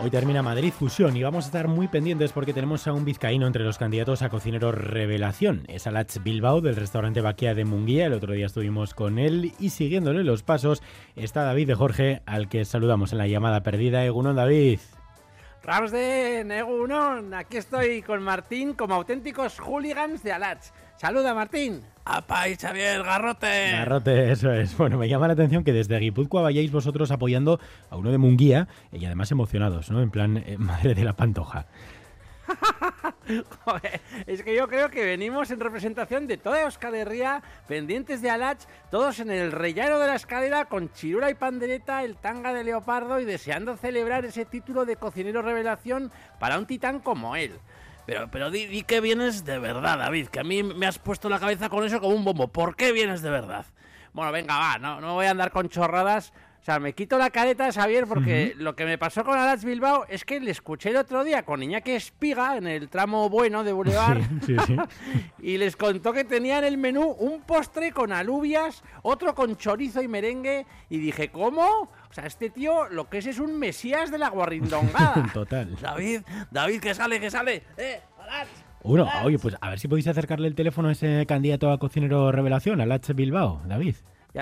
Hoy termina Madrid Fusión y vamos a estar muy pendientes porque tenemos a un vizcaíno entre los candidatos a cocinero revelación. Es Alach Bilbao del restaurante Baquia de Munguía. El otro día estuvimos con él y siguiéndole los pasos está David de Jorge, al que saludamos en la llamada perdida. Egunon, David. Ramsden, Egunon, aquí estoy con Martín como auténticos hooligans de Alach. Saluda, Martín. ¡Apay, Xavier, garrote! Garrote, eso es. Bueno, me llama la atención que desde Guipúzcoa vayáis vosotros apoyando a uno de Munguía y además emocionados, ¿no? En plan, eh, madre de la pantoja. Joder, es que yo creo que venimos en representación de toda Euskal Herria, pendientes de Alach, todos en el rellano de la escalera con chirula y pandereta, el tanga de leopardo y deseando celebrar ese título de cocinero revelación para un titán como él. Pero, pero di, que vienes de verdad, David, que a mí me has puesto la cabeza con eso como un bombo. ¿Por qué vienes de verdad? Bueno, venga, va, no, no voy a andar con chorradas. O sea, me quito la careta, Xavier, porque lo que me pasó con Alach Bilbao es que le escuché el otro día con Iñaki Espiga en el tramo bueno de Boulevard y les contó que tenía en el menú un postre con alubias, otro con chorizo y merengue y dije, ¿cómo? O sea, este tío lo que es es un mesías de la guarrindongada. Total. David, David, que sale, que sale. ¡Eh, Alach! Uno, oye, pues a ver si podéis acercarle el teléfono a ese candidato a cocinero revelación, Alach Bilbao, David.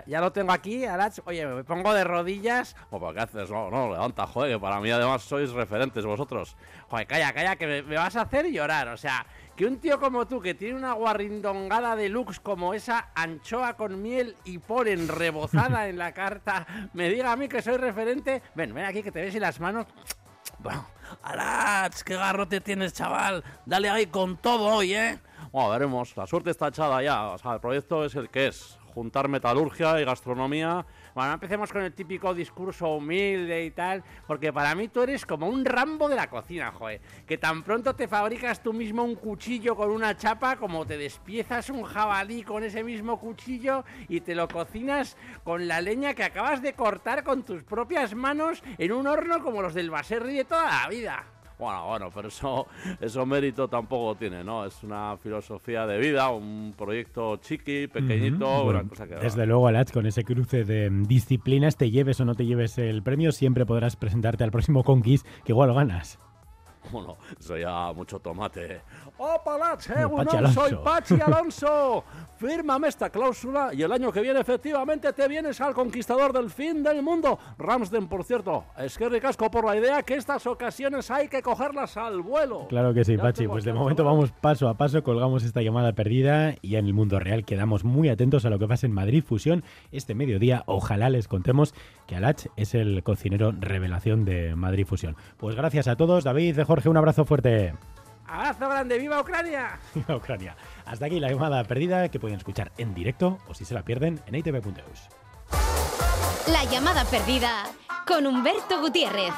Ya, lo tengo aquí, Arach. Oye, me pongo de rodillas. ¿qué haces? No, no, levanta, joder, que para mí además sois referentes vosotros. Joder, calla, calla, que me, vas a hacer llorar. O sea, que un tío como tú, que tiene una guarrindongada de lux como esa anchoa con miel y polen rebozada en la carta, me diga a mí que soy referente. Ven, ven aquí que te ves y las manos. Bueno, Arach, qué garrote tienes, chaval. Dale ahí con todo hoy, ¿eh? Bueno, veremos. La suerte está echada ya. O sea, el proyecto es el que es juntar metalurgia y gastronomía. Bueno, empecemos con el típico discurso humilde y tal, porque para mí tú eres como un Rambo de la cocina, joder. Que tan pronto te fabricas tú mismo un cuchillo con una chapa, como te despiezas un jabalí con ese mismo cuchillo y te lo cocinas con la leña que acabas de cortar con tus propias manos en un horno como los del Baserri de toda la vida. Bueno, bueno, pero eso, eso mérito tampoco tiene, ¿no? Es una filosofía de vida, un proyecto chiqui, pequeñito, una cosa que... Desde luego, Alach, con ese cruce de disciplinas, te lleves o no te lleves el premio, siempre podrás presentarte al próximo Conquist, que igual lo ganas. Bueno, eso ya mucho tomate. ¡Oh, Palatse! soy Pachi Alonso! Fírmame esta cláusula y el año que viene efectivamente te vienes al conquistador del fin del mundo. Ramsden, por cierto, es que ricasco por la idea que estas ocasiones hay que cogerlas al vuelo. Claro que sí, Pachi. Pues de momento vamos paso a paso, colgamos esta llamada perdida y en el mundo real quedamos muy atentos a lo que pasa en Madrid Fusión este mediodía. Ojalá les contemos que Alach es el cocinero revelación de Madrid Fusión. Pues gracias a todos, David, de Jorge, un abrazo fuerte. Abrazo grande, ¡viva Ucrania! ¡Viva Ucrania! Hasta aquí la llamada perdida que pueden escuchar en directo o si se la pierden en itv.eus. La llamada perdida con Humberto Gutiérrez.